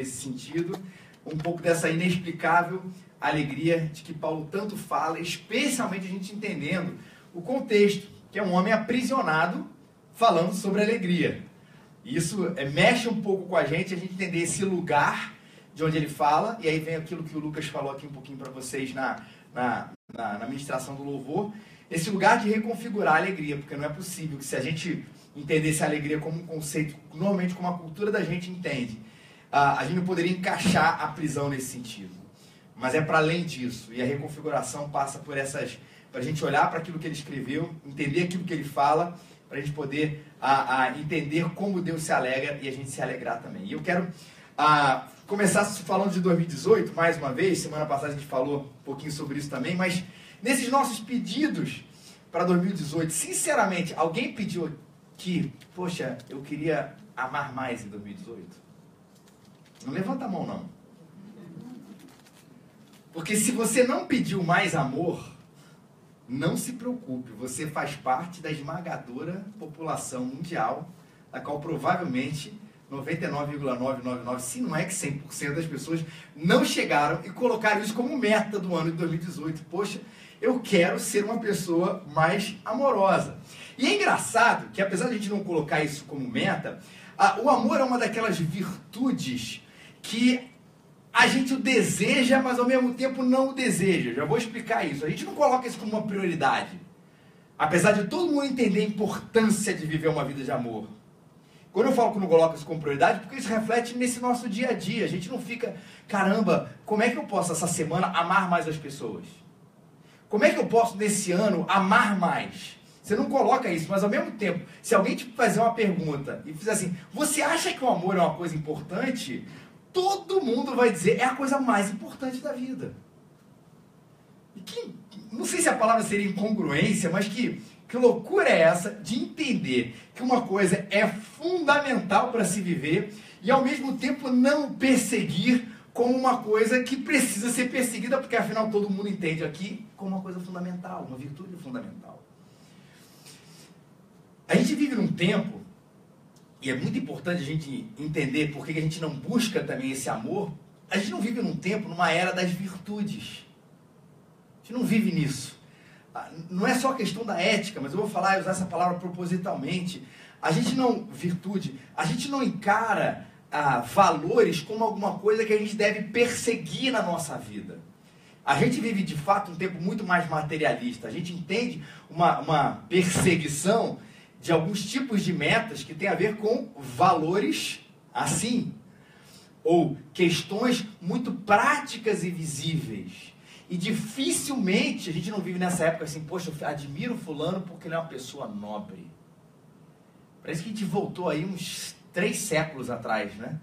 nesse sentido, um pouco dessa inexplicável alegria de que Paulo tanto fala, especialmente a gente entendendo o contexto, que é um homem aprisionado falando sobre alegria. Isso é, mexe um pouco com a gente, a gente entender esse lugar de onde ele fala, e aí vem aquilo que o Lucas falou aqui um pouquinho para vocês na, na, na, na ministração do louvor, esse lugar de reconfigurar a alegria, porque não é possível que se a gente entendesse a alegria como um conceito, normalmente como a cultura da gente entende, a gente não poderia encaixar a prisão nesse sentido. Mas é para além disso, e a reconfiguração passa por essas, para a gente olhar para aquilo que ele escreveu, entender aquilo que ele fala, para a gente poder a, a, entender como Deus se alegra e a gente se alegrar também. E eu quero a, começar falando de 2018, mais uma vez, semana passada a gente falou um pouquinho sobre isso também, mas nesses nossos pedidos para 2018, sinceramente, alguém pediu que, poxa, eu queria amar mais em 2018? Não levanta a mão, não. Porque se você não pediu mais amor, não se preocupe, você faz parte da esmagadora população mundial, da qual provavelmente 99,999, se não é que 100% das pessoas não chegaram e colocaram isso como meta do ano de 2018. Poxa, eu quero ser uma pessoa mais amorosa. E é engraçado que, apesar de a gente não colocar isso como meta, o amor é uma daquelas virtudes que a gente o deseja, mas ao mesmo tempo não o deseja. Já vou explicar isso. A gente não coloca isso como uma prioridade. Apesar de todo mundo entender a importância de viver uma vida de amor. Quando eu falo que não coloco isso como prioridade, porque isso reflete nesse nosso dia a dia. A gente não fica, caramba, como é que eu posso essa semana amar mais as pessoas? Como é que eu posso nesse ano amar mais? Você não coloca isso, mas ao mesmo tempo, se alguém te fazer uma pergunta e fizer assim, você acha que o amor é uma coisa importante? Todo mundo vai dizer, é a coisa mais importante da vida. E que, não sei se a palavra seria incongruência, mas que que loucura é essa de entender que uma coisa é fundamental para se viver e ao mesmo tempo não perseguir como uma coisa que precisa ser perseguida, porque afinal todo mundo entende aqui como uma coisa fundamental, uma virtude fundamental. A gente vive num tempo, e é muito importante a gente entender por que a gente não busca também esse amor. A gente não vive num tempo, numa era das virtudes. A gente não vive nisso. Ah, não é só questão da ética, mas eu vou falar e usar essa palavra propositalmente. A gente não, virtude, a gente não encara ah, valores como alguma coisa que a gente deve perseguir na nossa vida. A gente vive de fato um tempo muito mais materialista. A gente entende uma, uma perseguição de alguns tipos de metas que tem a ver com valores assim, ou questões muito práticas e visíveis. E dificilmente a gente não vive nessa época assim, poxa, eu admiro fulano porque ele é uma pessoa nobre. Parece que a gente voltou aí uns três séculos atrás, né?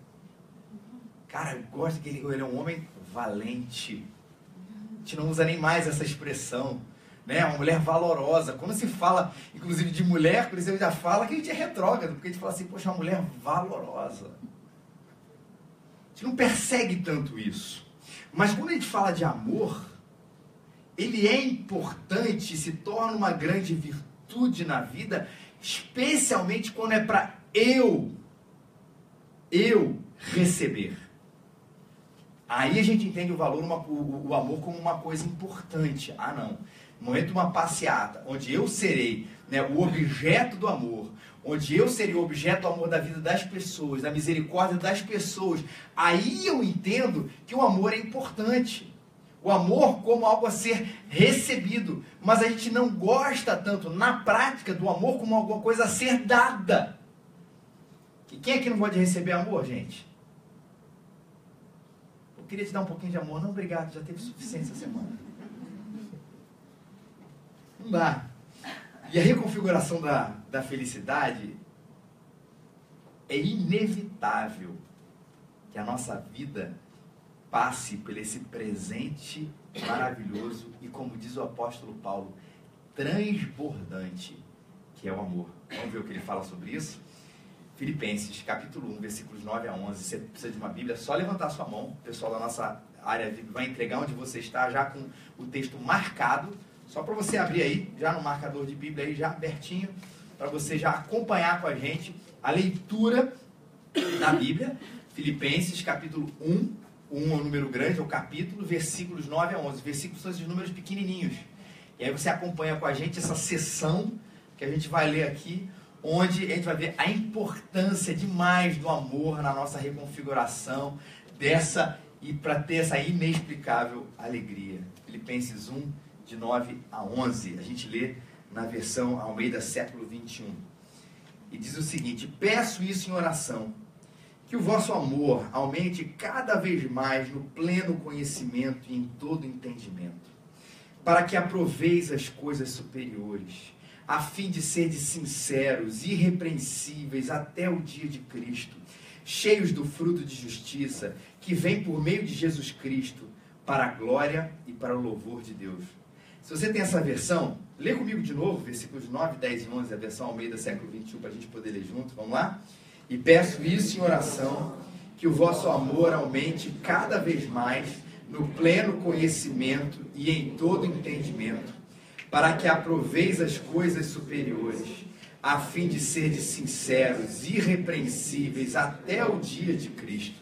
Cara, eu gosto que ele, ele é um homem valente. A gente não usa nem mais essa expressão. Né? Uma mulher valorosa. Quando se fala, inclusive, de mulher, por exemplo, já fala que a gente é retrógrado, porque a gente fala assim, poxa, uma mulher valorosa. A gente não persegue tanto isso. Mas quando a gente fala de amor, ele é importante, se torna uma grande virtude na vida, especialmente quando é para eu, eu receber. Aí a gente entende o valor, uma, o, o, amor como uma coisa importante. Ah, não. Momento de uma passeata, onde eu serei né, o objeto do amor, onde eu serei o objeto do amor da vida das pessoas, da misericórdia das pessoas, aí eu entendo que o amor é importante. O amor como algo a ser recebido. Mas a gente não gosta tanto, na prática, do amor como alguma coisa a ser dada. E quem aqui não gosta de receber amor, gente? Eu queria te dar um pouquinho de amor. Não, obrigado, já teve suficiente essa semana. Não dá. E a reconfiguração da, da felicidade é inevitável que a nossa vida passe por esse presente maravilhoso e, como diz o apóstolo Paulo, transbordante, que é o amor. Vamos ver o que ele fala sobre isso? Filipenses, capítulo 1, versículos 9 a 11. Você precisa de uma Bíblia, é só levantar sua mão. O pessoal da nossa área vai entregar onde você está, já com o texto marcado. Só para você abrir aí, já no marcador de Bíblia aí, já abertinho, para você já acompanhar com a gente a leitura da Bíblia. Filipenses capítulo 1, o 1 é o número grande, é o capítulo, versículos 9 a 11. Versículos são esses números pequenininhos. E aí você acompanha com a gente essa sessão que a gente vai ler aqui, onde a gente vai ver a importância demais do amor na nossa reconfiguração dessa e para ter essa inexplicável alegria. Filipenses 1, de 9 a 11. A gente lê na versão Almeida século 21. E diz o seguinte: Peço isso em oração, que o vosso amor aumente cada vez mais no pleno conhecimento e em todo entendimento, para que aproveis as coisas superiores, a fim de serdes sinceros, irrepreensíveis até o dia de Cristo, cheios do fruto de justiça que vem por meio de Jesus Cristo, para a glória e para o louvor de Deus. Se você tem essa versão, lê comigo de novo, versículos 9, 10 e 11, a versão Almeida século 21, para a gente poder ler junto. Vamos lá? E peço isso em oração, que o vosso amor aumente cada vez mais no pleno conhecimento e em todo entendimento, para que aproveis as coisas superiores, a fim de serdes sinceros, irrepreensíveis até o dia de Cristo,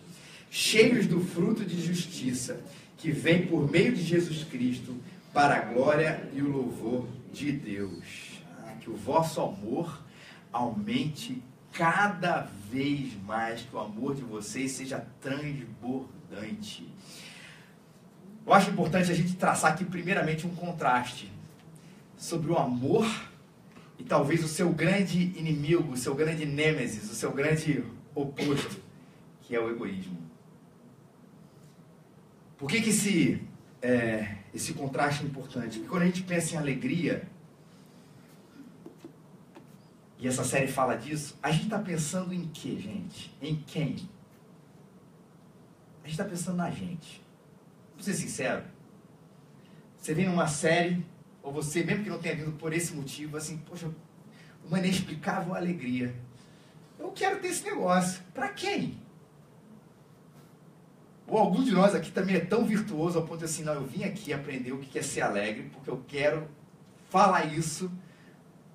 cheios do fruto de justiça, que vem por meio de Jesus Cristo, para a glória e o louvor de Deus. Ah, que o vosso amor aumente cada vez mais, que o amor de vocês seja transbordante. Eu acho importante a gente traçar aqui, primeiramente, um contraste sobre o amor e talvez o seu grande inimigo, o seu grande nêmesis, o seu grande oposto, que é o egoísmo. Por que, que esse é, esse contraste é importante. Porque quando a gente pensa em alegria, e essa série fala disso, a gente está pensando em quê, gente? Em quem? A gente está pensando na gente. Vou ser sincero. Você vem numa série, ou você, mesmo que não tenha vindo por esse motivo, assim, poxa, uma inexplicável alegria. Eu quero ter esse negócio. Para quem? Ou algum de nós aqui também é tão virtuoso ao ponto de assim, não, eu vim aqui aprender o que é ser alegre, porque eu quero falar isso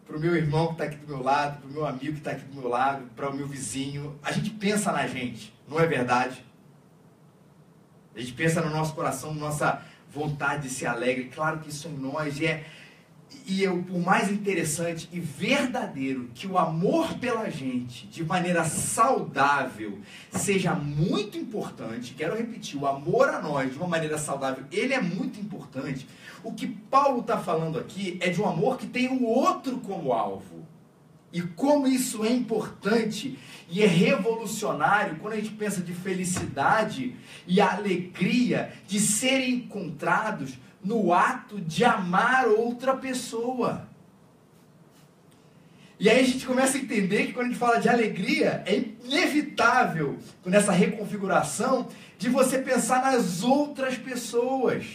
para o meu irmão que está aqui do meu lado, para o meu amigo que está aqui do meu lado, para o meu vizinho. A gente pensa na gente, não é verdade? A gente pensa no nosso coração, na nossa vontade de ser alegre. Claro que isso é em nós é e o mais interessante e verdadeiro que o amor pela gente, de maneira saudável, seja muito importante. Quero repetir, o amor a nós de uma maneira saudável, ele é muito importante. O que Paulo está falando aqui é de um amor que tem o outro como alvo. E como isso é importante e é revolucionário quando a gente pensa de felicidade e alegria de serem encontrados no ato de amar outra pessoa. E aí a gente começa a entender que quando a gente fala de alegria, é inevitável, nessa reconfiguração, de você pensar nas outras pessoas.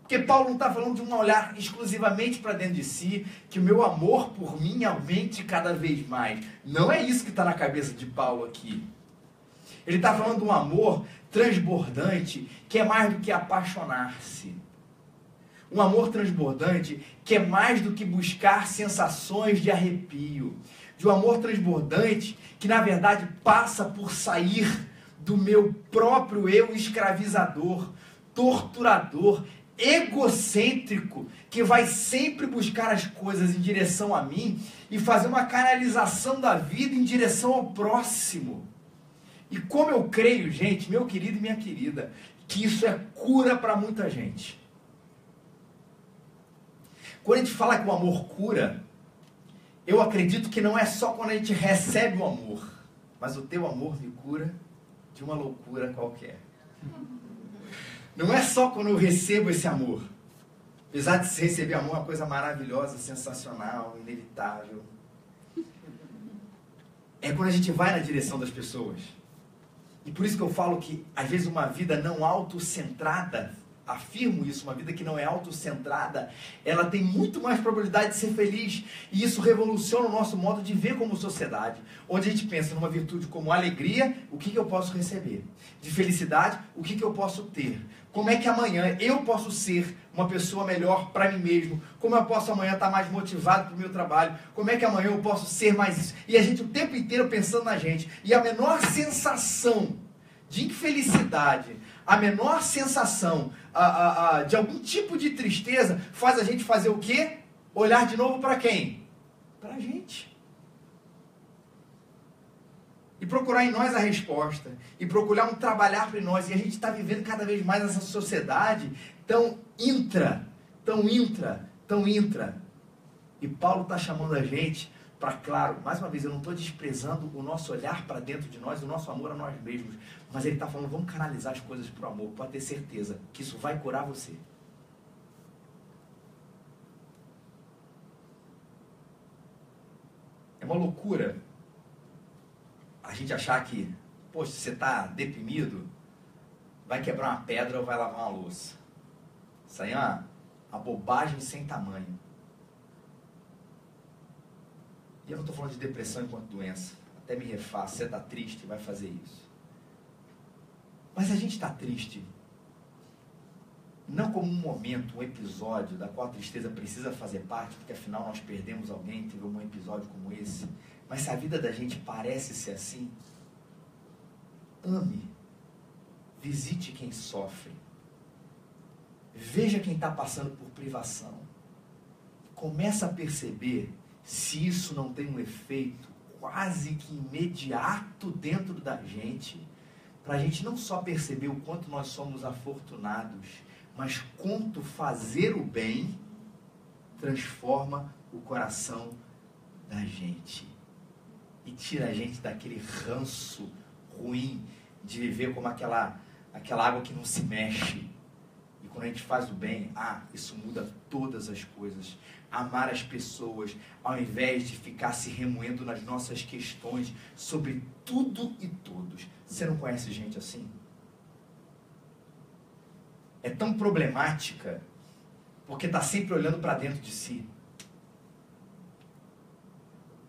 Porque Paulo não está falando de um olhar exclusivamente para dentro de si, que o meu amor por mim aumente cada vez mais. Não é isso que está na cabeça de Paulo aqui. Ele está falando de um amor transbordante que é mais do que apaixonar-se. Um amor transbordante que é mais do que buscar sensações de arrepio. De um amor transbordante que, na verdade, passa por sair do meu próprio eu escravizador, torturador, egocêntrico, que vai sempre buscar as coisas em direção a mim e fazer uma canalização da vida em direção ao próximo. E como eu creio, gente, meu querido e minha querida, que isso é cura para muita gente. Quando a gente fala que o amor cura, eu acredito que não é só quando a gente recebe o amor, mas o teu amor me cura de uma loucura qualquer. Não é só quando eu recebo esse amor. Apesar de receber amor, é uma coisa maravilhosa, sensacional, inevitável. É quando a gente vai na direção das pessoas. E por isso que eu falo que, às vezes, uma vida não autocentrada afirmo isso, uma vida que não é autocentrada, ela tem muito mais probabilidade de ser feliz. E isso revoluciona o nosso modo de ver como sociedade. Onde a gente pensa numa virtude como alegria, o que, que eu posso receber? De felicidade, o que, que eu posso ter? Como é que amanhã eu posso ser uma pessoa melhor para mim mesmo? Como eu posso amanhã estar mais motivado para o meu trabalho? Como é que amanhã eu posso ser mais isso? E a gente o tempo inteiro pensando na gente. E a menor sensação de infelicidade, a menor sensação a, a, a, de algum tipo de tristeza faz a gente fazer o quê? Olhar de novo para quem? Para a gente. E procurar em nós a resposta. E procurar um trabalhar para nós. E a gente está vivendo cada vez mais essa sociedade tão intra, tão intra, tão intra. E Paulo está chamando a gente para, claro, mais uma vez, eu não estou desprezando o nosso olhar para dentro de nós, o nosso amor a nós mesmos. Mas ele está falando, vamos canalizar as coisas para o amor. Pode ter certeza que isso vai curar você. É uma loucura a gente achar que, poxa, você está deprimido, vai quebrar uma pedra ou vai lavar uma louça. Isso aí é uma, uma bobagem sem tamanho. E eu não estou falando de depressão enquanto doença. Até me refaço, você está triste, vai fazer isso. Mas a gente está triste, não como um momento, um episódio da qual a tristeza precisa fazer parte, porque afinal nós perdemos alguém, teve um episódio como esse. Mas se a vida da gente parece ser assim, ame, visite quem sofre, veja quem está passando por privação, começa a perceber se isso não tem um efeito quase que imediato dentro da gente, para a gente não só perceber o quanto nós somos afortunados, mas quanto fazer o bem transforma o coração da gente e tira a gente daquele ranço ruim de viver como aquela, aquela água que não se mexe. Quando a gente faz o bem, ah, isso muda todas as coisas amar as pessoas, ao invés de ficar se remoendo nas nossas questões sobre tudo e todos. Você não conhece gente assim? É tão problemática porque está sempre olhando para dentro de si.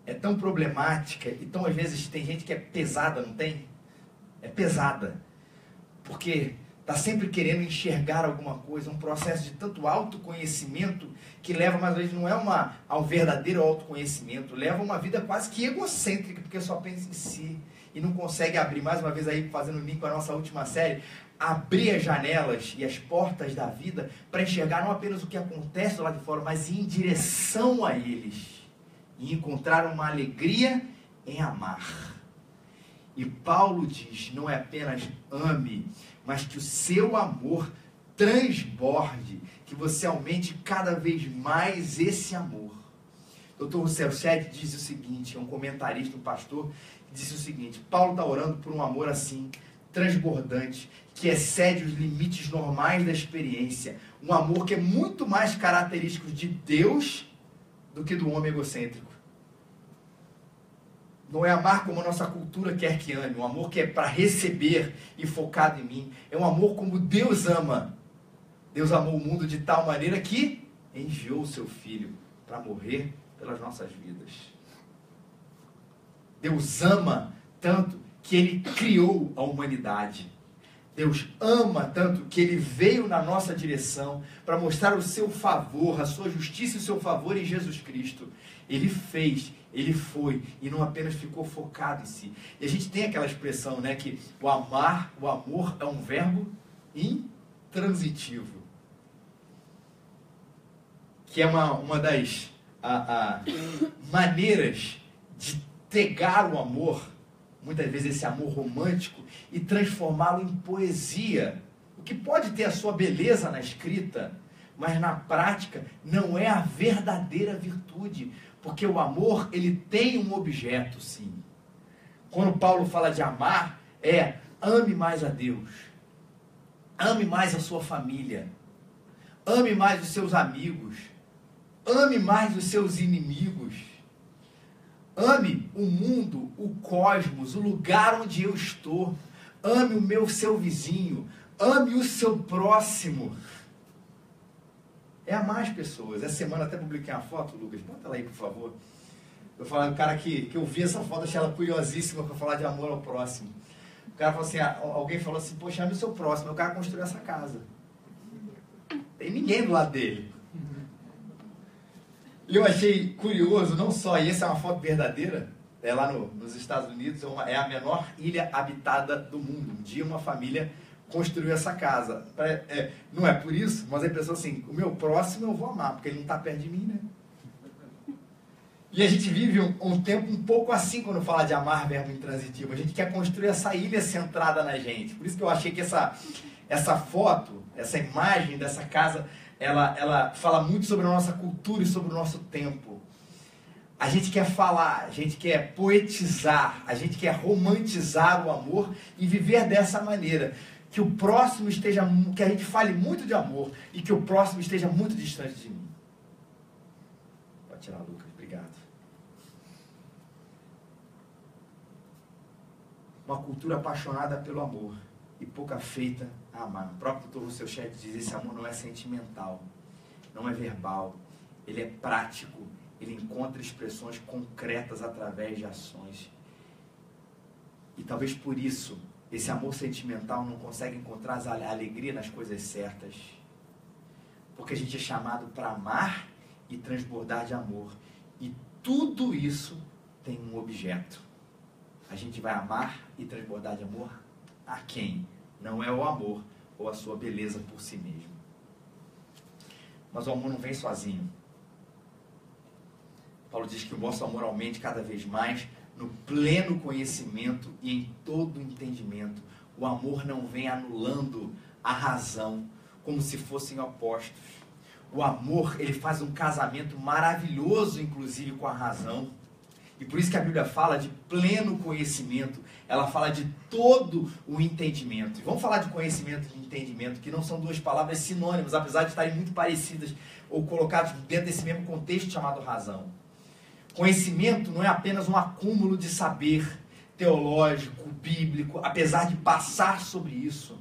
É tão problemática e tão às vezes tem gente que é pesada, não tem? É pesada. Porque está sempre querendo enxergar alguma coisa, um processo de tanto autoconhecimento que leva, mais vezes, não é uma, ao verdadeiro autoconhecimento, leva uma vida quase que egocêntrica, porque só pensa em si e não consegue abrir, mais uma vez aí, fazendo link com a nossa última série, abrir as janelas e as portas da vida para enxergar não apenas o que acontece lá de fora, mas ir em direção a eles e encontrar uma alegria em amar. E Paulo diz: não é apenas ame, mas que o seu amor transborde, que você aumente cada vez mais esse amor. Dr. Rousseau Shed diz o seguinte, é um comentarista, um pastor, disse o seguinte: Paulo está orando por um amor assim, transbordante, que excede os limites normais da experiência. Um amor que é muito mais característico de Deus do que do homem egocêntrico. Não é amar como a nossa cultura quer que ame, um amor que é para receber e focado em mim. É um amor como Deus ama. Deus amou o mundo de tal maneira que enviou o seu filho para morrer pelas nossas vidas. Deus ama tanto que ele criou a humanidade. Deus ama tanto que ele veio na nossa direção para mostrar o seu favor, a sua justiça e o seu favor em Jesus Cristo. Ele fez ele foi e não apenas ficou focado em si. E a gente tem aquela expressão, né, que o amar, o amor é um verbo intransitivo. Que é uma, uma das a, a, maneiras de pegar o amor, muitas vezes esse amor romântico, e transformá-lo em poesia. O que pode ter a sua beleza na escrita, mas na prática não é a verdadeira virtude. Porque o amor, ele tem um objeto, sim. Quando Paulo fala de amar, é ame mais a Deus. Ame mais a sua família. Ame mais os seus amigos. Ame mais os seus inimigos. Ame o mundo, o cosmos, o lugar onde eu estou. Ame o meu seu vizinho. ame o seu próximo. É amar as pessoas. Essa semana até publiquei uma foto, Lucas, bota ela aí, por favor. Eu falei, o cara que, que eu vi essa foto, achei ela curiosíssima para falar de amor ao próximo. O cara falou assim, alguém falou assim, poxa, ame o seu próximo. O cara construiu essa casa. Tem ninguém do lado dele. E eu achei curioso, não só, e essa é uma foto verdadeira, é lá no, nos Estados Unidos, é, uma, é a menor ilha habitada do mundo. Um dia uma família construiu essa casa. É, não é por isso, mas a pessoa assim, o meu próximo eu vou amar, porque ele não está perto de mim, né? E a gente vive um, um, tempo um pouco assim quando fala de amar verbo intransitivo. A gente quer construir essa ilha centrada na gente. Por isso que eu achei que essa, essa foto, essa imagem dessa casa, ela, ela fala muito sobre a nossa cultura e sobre o nosso tempo. A gente quer falar, a gente quer poetizar, a gente quer romantizar o amor e viver dessa maneira. Que o próximo esteja, que a gente fale muito de amor e que o próximo esteja muito distante de mim. Pode tirar, Lucas. uma cultura apaixonada pelo amor e pouca feita a amar. O próprio Dr. Rousseau Chet diz: esse amor não é sentimental, não é verbal, ele é prático, ele encontra expressões concretas através de ações. E talvez por isso esse amor sentimental não consegue encontrar a alegria nas coisas certas. Porque a gente é chamado para amar e transbordar de amor. E tudo isso tem um objeto a gente vai amar e transbordar de amor a quem? Não é o amor ou a sua beleza por si mesmo. Mas o amor não vem sozinho. Paulo diz que o vosso amor aumente cada vez mais no pleno conhecimento e em todo entendimento. O amor não vem anulando a razão, como se fossem opostos. O amor, ele faz um casamento maravilhoso, inclusive, com a razão. E por isso que a Bíblia fala de pleno conhecimento, ela fala de todo o entendimento. E vamos falar de conhecimento e entendimento, que não são duas palavras sinônimas, apesar de estarem muito parecidas ou colocadas dentro desse mesmo contexto chamado razão. Conhecimento não é apenas um acúmulo de saber teológico, bíblico, apesar de passar sobre isso.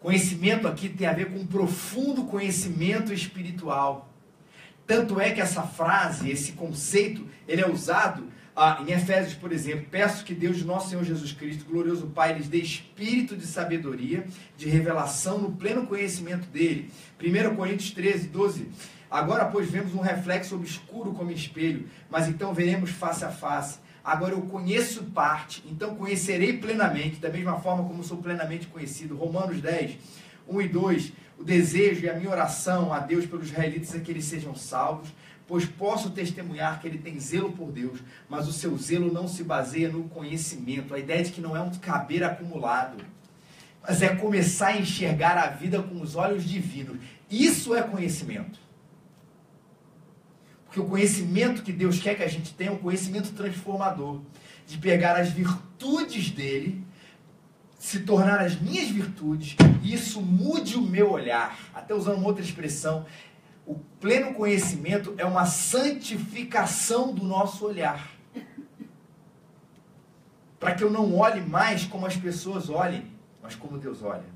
Conhecimento aqui tem a ver com um profundo conhecimento espiritual. Tanto é que essa frase, esse conceito, ele é usado ah, em Efésios, por exemplo. Peço que Deus de nosso Senhor Jesus Cristo, glorioso Pai, lhes dê espírito de sabedoria, de revelação no pleno conhecimento dele. 1 Coríntios 13, 12. Agora, pois, vemos um reflexo obscuro como espelho, mas então veremos face a face. Agora eu conheço parte, então conhecerei plenamente, da mesma forma como sou plenamente conhecido. Romanos 10, 1 e 2 o desejo e a minha oração a Deus pelos israelitas é que eles sejam salvos, pois posso testemunhar que ele tem zelo por Deus, mas o seu zelo não se baseia no conhecimento. A ideia de que não é um caber acumulado, mas é começar a enxergar a vida com os olhos divinos. Isso é conhecimento. Porque o conhecimento que Deus quer que a gente tenha é um conhecimento transformador, de pegar as virtudes dele se tornar as minhas virtudes e isso mude o meu olhar. Até usando uma outra expressão, o pleno conhecimento é uma santificação do nosso olhar. Para que eu não olhe mais como as pessoas olhem, mas como Deus olha.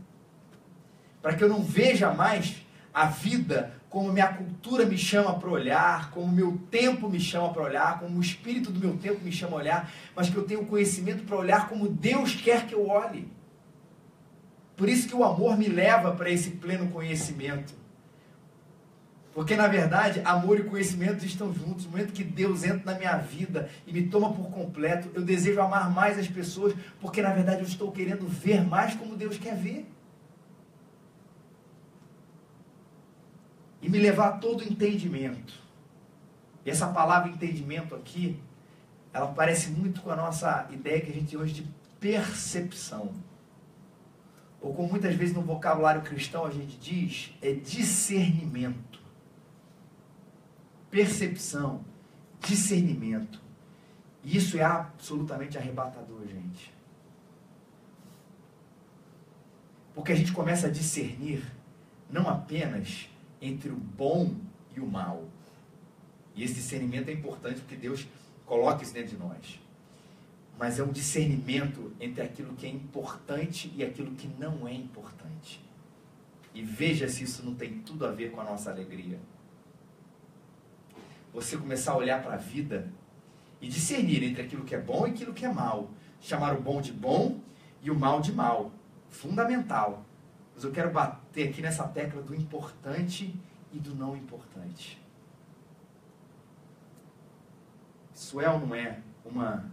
Para que eu não veja mais a vida como minha cultura me chama para olhar, como meu tempo me chama para olhar, como o espírito do meu tempo me chama a olhar, mas que eu tenha o conhecimento para olhar como Deus quer que eu olhe. Por isso que o amor me leva para esse pleno conhecimento. Porque na verdade, amor e conhecimento estão juntos. No momento que Deus entra na minha vida e me toma por completo, eu desejo amar mais as pessoas, porque na verdade eu estou querendo ver mais como Deus quer ver. E me levar a todo entendimento. E essa palavra entendimento aqui, ela parece muito com a nossa ideia que a gente tem hoje de percepção ou como muitas vezes no vocabulário cristão a gente diz, é discernimento. Percepção, discernimento. E isso é absolutamente arrebatador, gente. Porque a gente começa a discernir não apenas entre o bom e o mal. E esse discernimento é importante porque Deus coloca isso dentro de nós. mas é um discernimento entre aquilo que é importante e aquilo que não é importante. E veja se isso não tem tudo a ver com a nossa alegria. Você começar a olhar para a vida e discernir entre aquilo que é bom e aquilo que é mal. Chamar o bom de bom e o mal de mal. Fundamental. Mas eu quero bater aqui nessa tecla do importante e do não importante. Isso é ou não é uma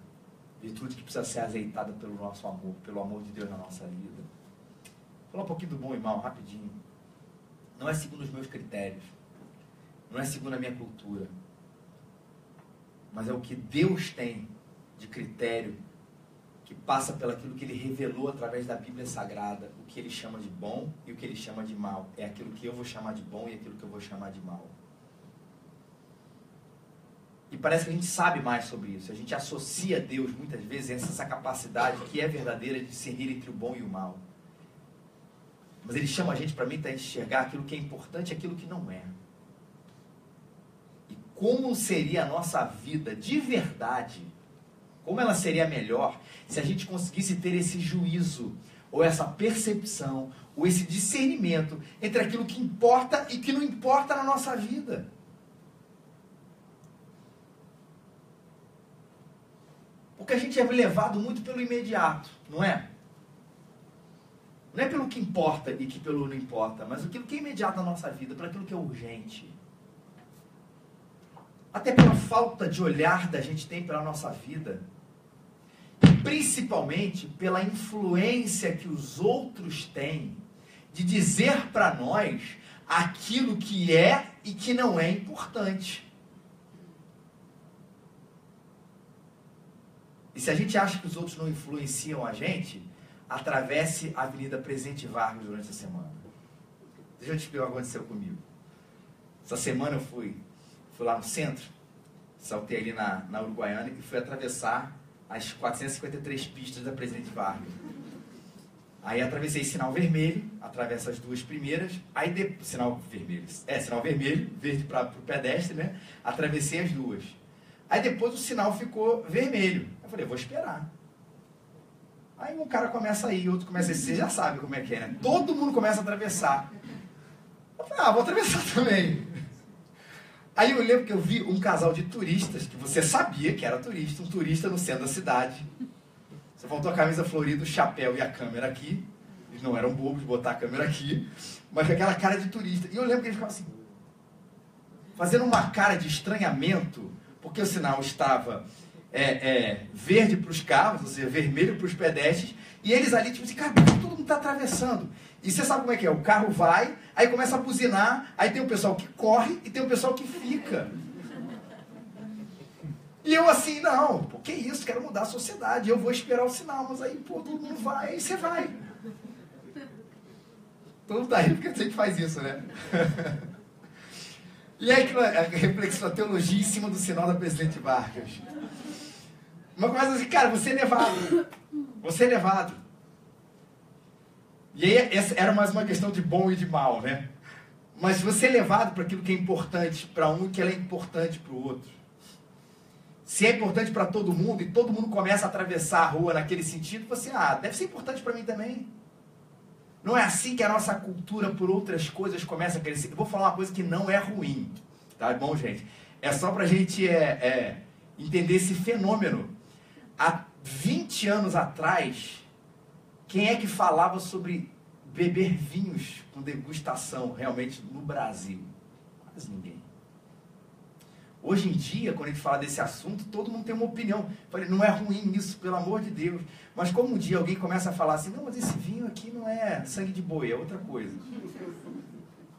virtude que precisa ser azeitada pelo nosso amor, pelo amor de Deus na nossa vida? Vou falar um pouquinho do bom e mal, rapidinho. Não é segundo os meus critérios. Não é segundo a minha cultura. Mas é o que Deus tem de critério que passa pelo aquilo que ele revelou através da Bíblia Sagrada, o que ele chama de bom e o que ele chama de mal. É aquilo que eu vou chamar de bom e aquilo que eu vou chamar de mal. E parece que a gente sabe mais sobre isso. A gente associa Deus muitas vezes a essa capacidade que é verdadeira de discernir entre o bom e o mal. Mas ele chama a gente para mim para enxergar aquilo que é importante e aquilo que não é. E como seria a nossa vida de verdade? Como ela seria melhor se a gente conseguisse ter esse juízo, ou essa percepção, ou esse discernimento entre aquilo que importa e que não importa na nossa vida? Porque a gente é levado muito pelo imediato, não é? Não é pelo que importa e que pelo não importa, mas aquilo que é imediato na nossa vida, para aquilo que é urgente. Até pela falta de olhar da gente tem pela nossa vida. Principalmente pela influência que os outros têm de dizer para nós aquilo que é e que não é importante. E se a gente acha que os outros não influenciam a gente, atravesse a Avenida Presidente Vargas durante a semana. Deixa eu te explicar o que aconteceu comigo. Essa semana eu fui, fui lá no centro, saltei ali na, na Uruguaiana e fui atravessar as 453 pistas da Presidente Vargas. Aí atravessei sinal vermelho, atravesso as duas primeiras, aí de, sinal vermelho, é sinal vermelho, verde para o pedestre, né? Atravessei as duas. Aí depois o sinal ficou vermelho. Eu falei, vou esperar. Aí um cara começa a ir, outro começa a ir, você já sabe como é que é, né? Todo mundo começa a atravessar. Eu falei, ah, vou atravessar também. Aí eu lembro que eu vi um casal de turistas, que você sabia que era turista, um turista no centro da cidade. Só faltou a camisa florida, o chapéu e a câmera aqui. Eles não eram bobos de botar a câmera aqui, mas aquela cara de turista. E eu lembro que eles ficavam assim, fazendo uma cara de estranhamento porque o sinal estava é, é, verde para os carros, ou seja, vermelho para os pedestres, e eles ali, tipo assim, cara, todo mundo está atravessando. E você sabe como é que é? O carro vai, aí começa a buzinar, aí tem o pessoal que corre e tem o pessoal que fica. E eu assim, não, pô, que isso, quero mudar a sociedade, eu vou esperar o sinal, mas aí, pô, todo mundo vai, aí você vai. Todo mundo tá rindo porque a gente faz isso, né? E aí a reflexão, a teologia em cima do sinal da Presidente Vargas. Uma coisa assim, cara, você é levado. Você é levado. E aí essa era mais uma questão de bom e de mal, né? Mas você é levado para aquilo que é importante para um e que é importante para o outro. Se é importante para todo mundo e todo mundo começa a atravessar a rua naquele sentido, você, ah, deve ser importante para mim também. Não é assim que a nossa cultura por outras coisas começa a crescer. Eu vou falar uma coisa que não é ruim, tá bom, gente? É só para a gente é, é, entender esse fenômeno. Há 20 anos atrás, quem é que falava sobre beber vinhos com degustação realmente no Brasil? Quase ninguém. Hoje em dia, quando a gente fala desse assunto, todo mundo tem uma opinião. falei, não é ruim isso, pelo amor de Deus. Mas como um dia alguém começa a falar assim, não, mas esse vinho aqui não é sangue de boi, é outra coisa.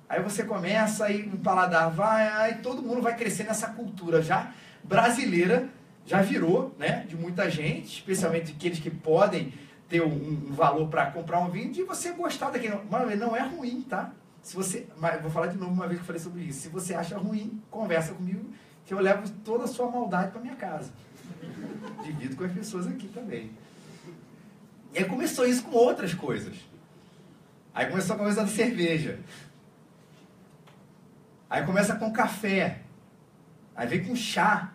Aí você começa e o paladar vai, aí todo mundo vai crescer nessa cultura já brasileira, já virou, né, de muita gente, especialmente aqueles que podem ter um, um valor para comprar um vinho, de você gostar daquele. Mas não é ruim, tá? Se você, vou falar de novo uma vez que eu falei sobre isso. Se você acha ruim, conversa comigo que eu levo toda a sua maldade para minha casa. Divido com as pessoas aqui também. E aí começou isso com outras coisas. Aí começou a coisa da cerveja. Aí começa com café. Aí vem com chá.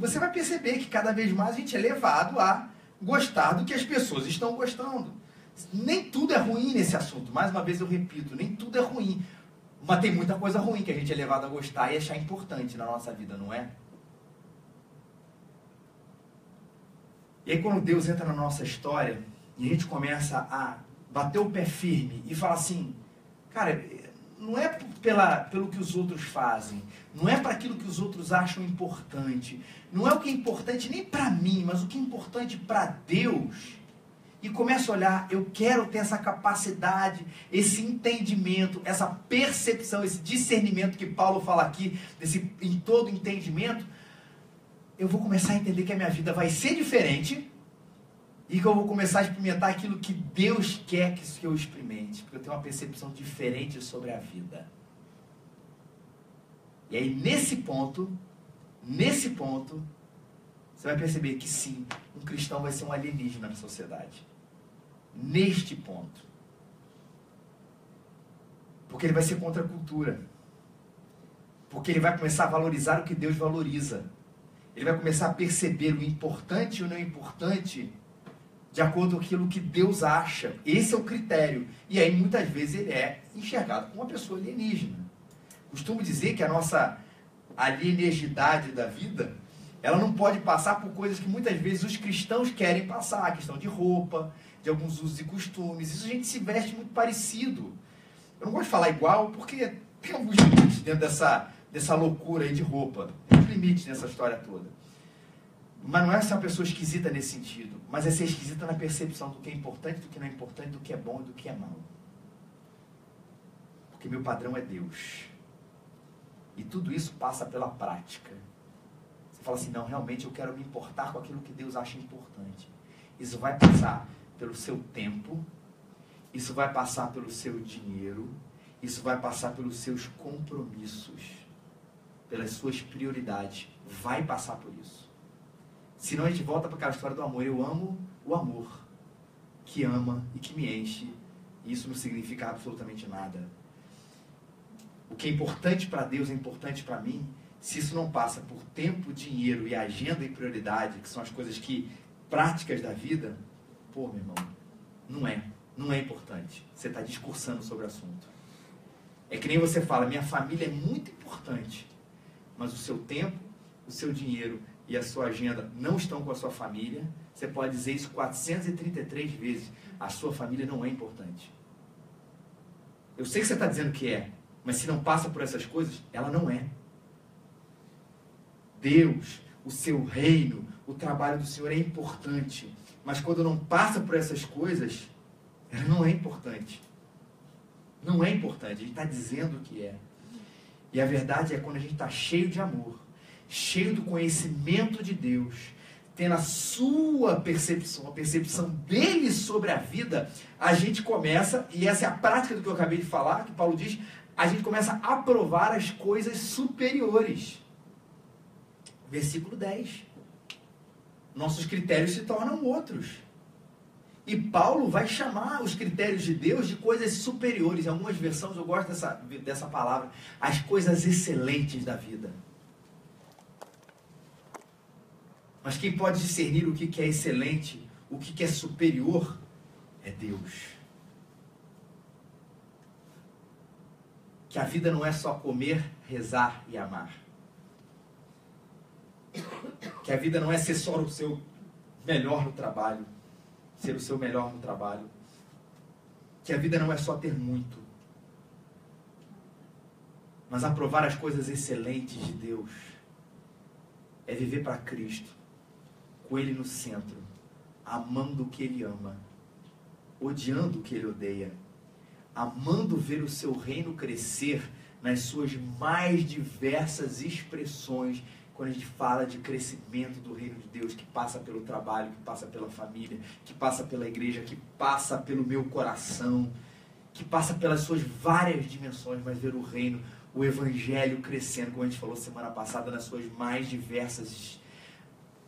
Você vai perceber que cada vez mais a gente é levado a gostar do que as pessoas estão gostando. Nem tudo é ruim nesse assunto. Mais uma vez eu repito, nem tudo é ruim. Mas tem muita coisa ruim que a gente é levado a gostar e achar importante na nossa vida, não é? E aí quando Deus entra na nossa história e a gente começa a bater o pé firme e falar assim, cara, não é pela, pelo que os outros fazem, não é para aquilo que os outros acham importante, não é o que é importante nem para mim, mas o que é importante para Deus. E começa a olhar, eu quero ter essa capacidade, esse entendimento, essa percepção, esse discernimento que Paulo fala aqui, desse, em todo entendimento. Eu vou começar a entender que a minha vida vai ser diferente e que eu vou começar a experimentar aquilo que Deus quer que eu experimente, porque eu tenho uma percepção diferente sobre a vida. E aí, nesse ponto, nesse ponto, você vai perceber que sim, um cristão vai ser um alienígena na sociedade. Neste ponto. Porque ele vai ser contra a cultura. Porque ele vai começar a valorizar o que Deus valoriza. Ele vai começar a perceber o importante e o não importante de acordo com aquilo que Deus acha. Esse é o critério. E aí, muitas vezes, ele é enxergado como uma pessoa alienígena. Costumo dizer que a nossa alienegidade da vida, ela não pode passar por coisas que muitas vezes os cristãos querem passar, a questão de roupa, de alguns usos e costumes. Isso a gente se veste muito parecido. Eu não gosto de falar igual, porque tem alguns limites dentro dessa, dessa loucura aí de roupa. Tem uns limites nessa história toda. Mas não é ser uma pessoa esquisita nesse sentido, mas é ser esquisita na percepção do que é importante, do que não é importante, do que é bom e do que é mal. Porque meu padrão é Deus. E tudo isso passa pela prática. Você fala assim, não, realmente eu quero me importar com aquilo que Deus acha importante. Isso vai passar pelo seu tempo, isso vai passar pelo seu dinheiro, isso vai passar pelos seus compromissos, pelas suas prioridades. Vai passar por isso. Senão a gente volta para aquela história do amor. Eu amo o amor que ama e que me enche. E isso não significa absolutamente nada. O que é importante para Deus é importante para mim. Se isso não passa por tempo, dinheiro e agenda e prioridade, que são as coisas que práticas da vida, pô, meu irmão, não é. Não é importante. Você está discursando sobre o assunto. É que nem você fala, minha família é muito importante, mas o seu tempo, o seu dinheiro e a sua agenda não estão com a sua família, você pode dizer isso 433 vezes. A sua família não é importante. Eu sei que você está dizendo que é, mas se não passa por essas coisas, ela não é. Deus, o seu reino, o trabalho do Senhor é importante. Mas quando não passa por essas coisas, ela não é importante. Não é importante. A gente está dizendo que é. E a verdade é quando a gente está cheio de amor cheio do conhecimento de Deus, tendo a sua percepção, a percepção dele sobre a vida, a gente começa, e essa é a prática do que eu acabei de falar, que Paulo diz, a gente começa a aprovar as coisas superiores. Versículo 10. Nossos critérios se tornam outros. E Paulo vai chamar os critérios de Deus de coisas superiores. Em algumas versões eu gosto dessa, dessa palavra. As coisas excelentes da vida. Mas quem pode discernir o que é excelente, o que é superior, é Deus. Que a vida não é só comer, rezar e amar. Que a vida não é ser só o seu melhor no trabalho, ser o seu melhor no trabalho. Que a vida não é só ter muito, mas aprovar as coisas excelentes de Deus. É viver para Cristo com Ele no centro, amando o que Ele ama, odiando o que Ele odeia, amando ver o seu reino crescer nas suas mais diversas expressões, quando a gente fala de crescimento do reino de Deus, que passa pelo trabalho, que passa pela família, que passa pela igreja, que passa pelo meu coração, que passa pelas suas várias dimensões, mas ver o reino, o evangelho crescendo, como a gente falou semana passada, nas suas mais diversas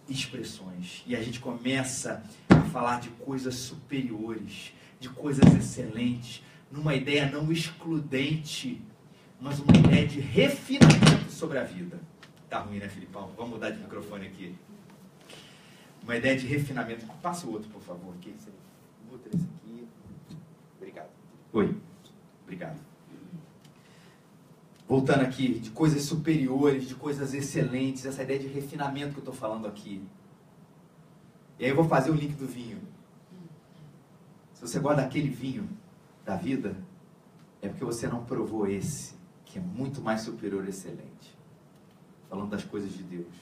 expressões. E a gente começa a falar de coisas superiores, de coisas excelentes, numa ideia não excludente, mas uma ideia de refinamento sobre a vida. Tá ruim, né, Filipão? Vamos mudar de microfone aqui. Uma ideia de refinamento. Passa o outro, por favor. Aqui. Bota esse aqui. Obrigado. Oi. Obrigado. Voltando aqui, de coisas superiores, de coisas excelentes, essa ideia de refinamento que eu estou falando aqui. E aí eu vou fazer o link do vinho. Se você gosta daquele vinho da vida, é porque você não provou esse, que é muito mais superior e excelente falando das coisas de Deus.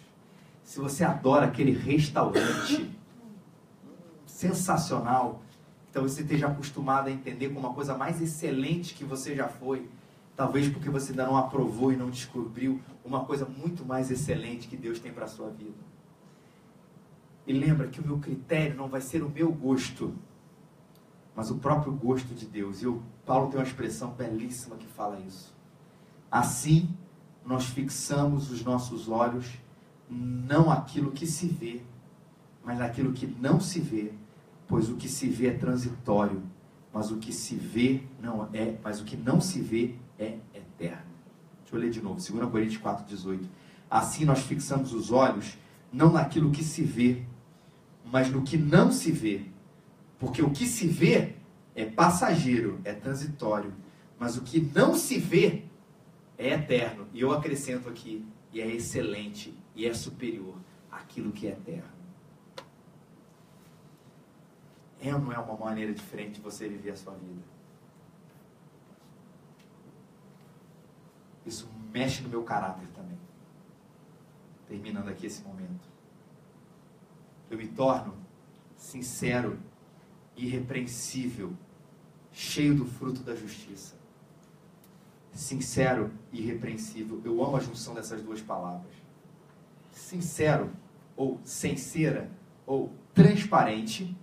Se você adora aquele restaurante sensacional, então você esteja acostumado a entender como uma coisa mais excelente que você já foi, talvez porque você ainda não aprovou e não descobriu uma coisa muito mais excelente que Deus tem para a sua vida. E lembra que o meu critério não vai ser o meu gosto, mas o próprio gosto de Deus. E o Paulo tem uma expressão belíssima que fala isso. Assim, nós fixamos os nossos olhos não aquilo que se vê, mas naquilo que não se vê, pois o que se vê é transitório, mas o que se vê não é, mas o que não se vê é eterno. Deixa eu ler de novo, 2 Coríntios 4:18. Assim nós fixamos os olhos não naquilo que se vê, mas no que não se vê, porque o que se vê é passageiro, é transitório, mas o que não se vê é eterno. E eu acrescento aqui, e é excelente, e é superior àquilo que é eterno. É ou não é uma maneira diferente de você viver a sua vida? Isso mexe no meu caráter também. Terminando aqui esse momento. Eu me torno sincero, irrepreensível, cheio do fruto da justiça sincero e irrepreensível. Eu amo a junção dessas duas palavras. Sincero, ou sincera, ou transparente,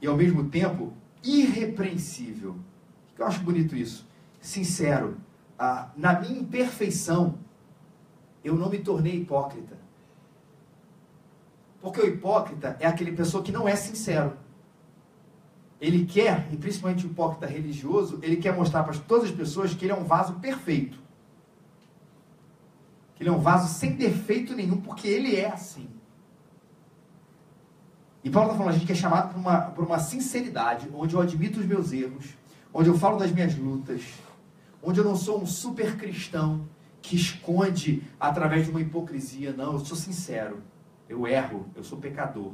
e ao mesmo tempo irrepreensível. Eu acho bonito isso. Sincero. Ah, na minha imperfeição, eu não me tornei hipócrita. Porque o hipócrita é aquele pessoa que não é sincero. Ele quer, e principalmente o hipócrita religioso, ele quer mostrar para todas as pessoas que ele é um vaso perfeito. Que ele é um vaso sem defeito nenhum, porque ele é assim. E Paulo está falando, a gente é chamado por uma, por uma sinceridade, onde eu admito os meus erros, onde eu falo das minhas lutas, onde eu não sou um super cristão que esconde através de uma hipocrisia. Não, eu sou sincero. Eu erro, eu sou pecador.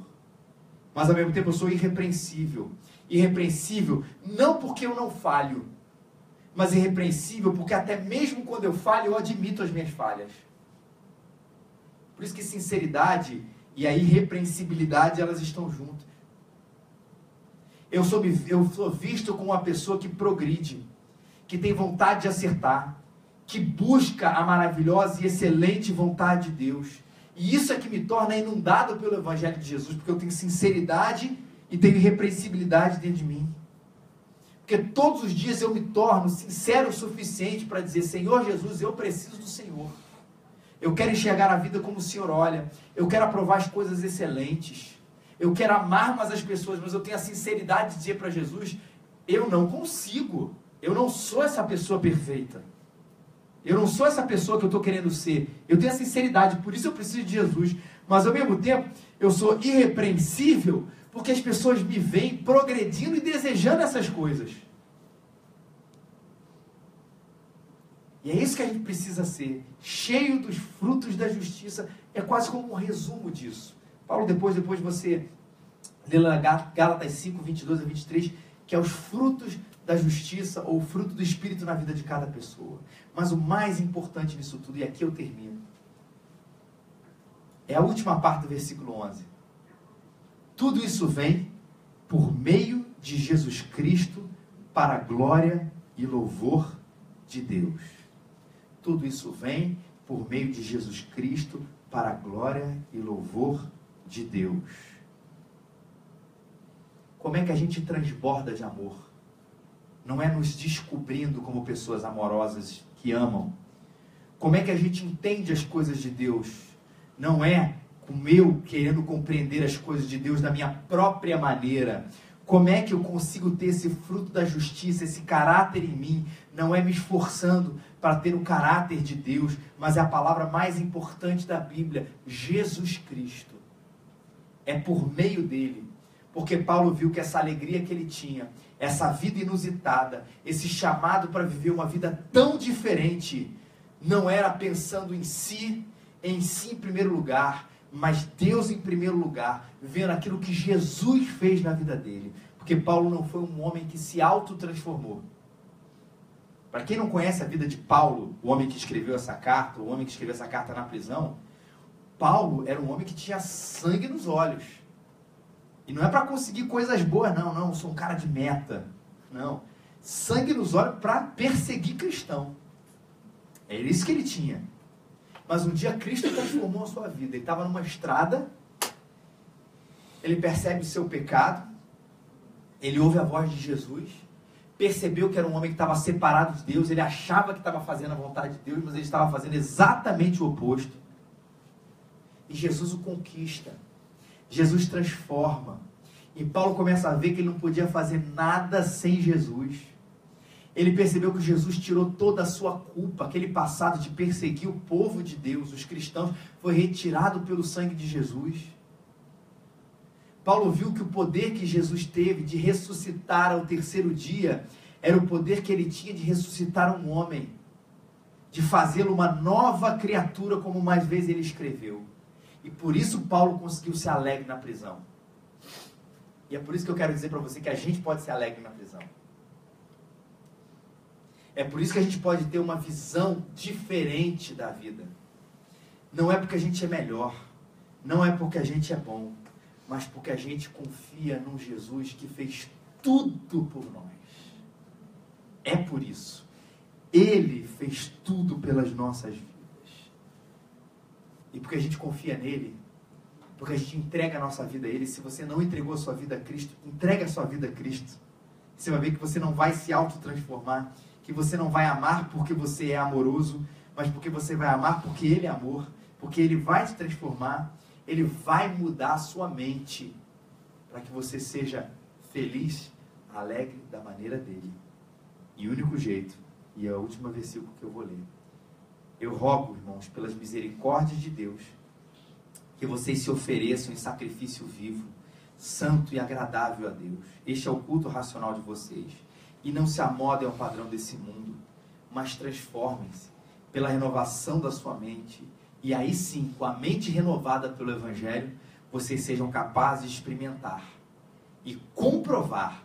Mas ao mesmo tempo eu sou irrepreensível irrepreensível, não porque eu não falho, mas irrepreensível porque até mesmo quando eu falho, eu admito as minhas falhas. Por isso que sinceridade e a irrepreensibilidade, elas estão juntas. Eu sou, eu sou visto como uma pessoa que progride, que tem vontade de acertar, que busca a maravilhosa e excelente vontade de Deus. E isso é que me torna inundado pelo Evangelho de Jesus, porque eu tenho sinceridade e tenho irrepreensibilidade dentro de mim. Porque todos os dias eu me torno sincero o suficiente para dizer: Senhor Jesus, eu preciso do Senhor. Eu quero enxergar a vida como o Senhor olha. Eu quero aprovar as coisas excelentes. Eu quero amar mais as pessoas, mas eu tenho a sinceridade de dizer para Jesus: eu não consigo. Eu não sou essa pessoa perfeita. Eu não sou essa pessoa que eu estou querendo ser. Eu tenho a sinceridade, por isso eu preciso de Jesus. Mas ao mesmo tempo, eu sou irrepreensível porque as pessoas me veem progredindo e desejando essas coisas. E é isso que a gente precisa ser, cheio dos frutos da justiça. É quase como um resumo disso. Paulo, depois, depois de você ler lá Gálatas 5, 22 a 23, que é os frutos da justiça ou fruto do Espírito na vida de cada pessoa. Mas o mais importante nisso tudo, e aqui eu termino, é a última parte do versículo 11 tudo isso vem por meio de Jesus Cristo para a glória e louvor de Deus. Tudo isso vem por meio de Jesus Cristo para a glória e louvor de Deus. Como é que a gente transborda de amor? Não é nos descobrindo como pessoas amorosas que amam. Como é que a gente entende as coisas de Deus? Não é o meu querendo compreender as coisas de Deus da minha própria maneira, Como é que eu consigo ter esse fruto da justiça, esse caráter em mim? Não é me esforçando para ter o caráter de Deus, mas é a palavra mais importante da Bíblia, Jesus Cristo. É por meio dele. Porque Paulo viu que essa alegria que ele tinha, essa vida inusitada, esse chamado para viver uma vida tão diferente, não era pensando em si, em si em primeiro lugar, mas Deus em primeiro lugar, vendo aquilo que Jesus fez na vida dele. Porque Paulo não foi um homem que se autotransformou. Para quem não conhece a vida de Paulo, o homem que escreveu essa carta, o homem que escreveu essa carta na prisão, Paulo era um homem que tinha sangue nos olhos. E não é para conseguir coisas boas, não, não, sou um cara de meta. Não. Sangue nos olhos para perseguir cristão. É isso que ele tinha. Mas um dia Cristo transformou a sua vida. Ele estava numa estrada, ele percebe seu pecado, ele ouve a voz de Jesus, percebeu que era um homem que estava separado de Deus, ele achava que estava fazendo a vontade de Deus, mas ele estava fazendo exatamente o oposto. E Jesus o conquista. Jesus transforma. E Paulo começa a ver que ele não podia fazer nada sem Jesus. Ele percebeu que Jesus tirou toda a sua culpa, aquele passado de perseguir o povo de Deus, os cristãos, foi retirado pelo sangue de Jesus. Paulo viu que o poder que Jesus teve de ressuscitar ao terceiro dia era o poder que ele tinha de ressuscitar um homem, de fazê-lo uma nova criatura, como mais vezes ele escreveu. E por isso Paulo conseguiu ser alegre na prisão. E é por isso que eu quero dizer para você que a gente pode ser alegre na prisão. É por isso que a gente pode ter uma visão diferente da vida. Não é porque a gente é melhor, não é porque a gente é bom, mas porque a gente confia num Jesus que fez tudo por nós. É por isso. Ele fez tudo pelas nossas vidas. E porque a gente confia nele, porque a gente entrega a nossa vida a ele. Se você não entregou a sua vida a Cristo, entregue a sua vida a Cristo. Você vai ver que você não vai se autotransformar que você não vai amar porque você é amoroso, mas porque você vai amar porque Ele é amor, porque Ele vai te transformar, Ele vai mudar a sua mente para que você seja feliz, alegre da maneira dele. E o único jeito, e é o último versículo que eu vou ler. Eu rogo, irmãos, pelas misericórdias de Deus, que vocês se ofereçam em sacrifício vivo, santo e agradável a Deus. Este é o culto racional de vocês e não se amodem ao padrão desse mundo, mas transformem-se pela renovação da sua mente. E aí sim, com a mente renovada pelo Evangelho, vocês sejam capazes de experimentar e comprovar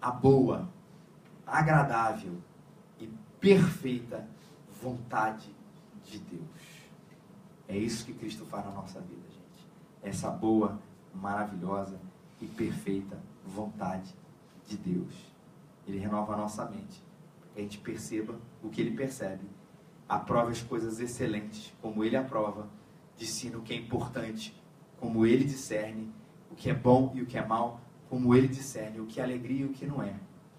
a boa, agradável e perfeita vontade de Deus. É isso que Cristo faz na nossa vida, gente. Essa boa, maravilhosa e perfeita vontade de Deus. Ele renova a nossa mente. Que a gente perceba o que ele percebe. Aprove as coisas excelentes, como ele aprova. Discina o que é importante, como ele discerne. O que é bom e o que é mal, como ele discerne. O que é alegria e o que não é,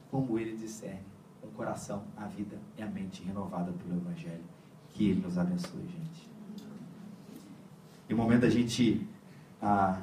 como ele discerne. O coração, a vida e a mente renovada pelo Evangelho. Que ele nos abençoe, gente. E o momento da gente. Ah,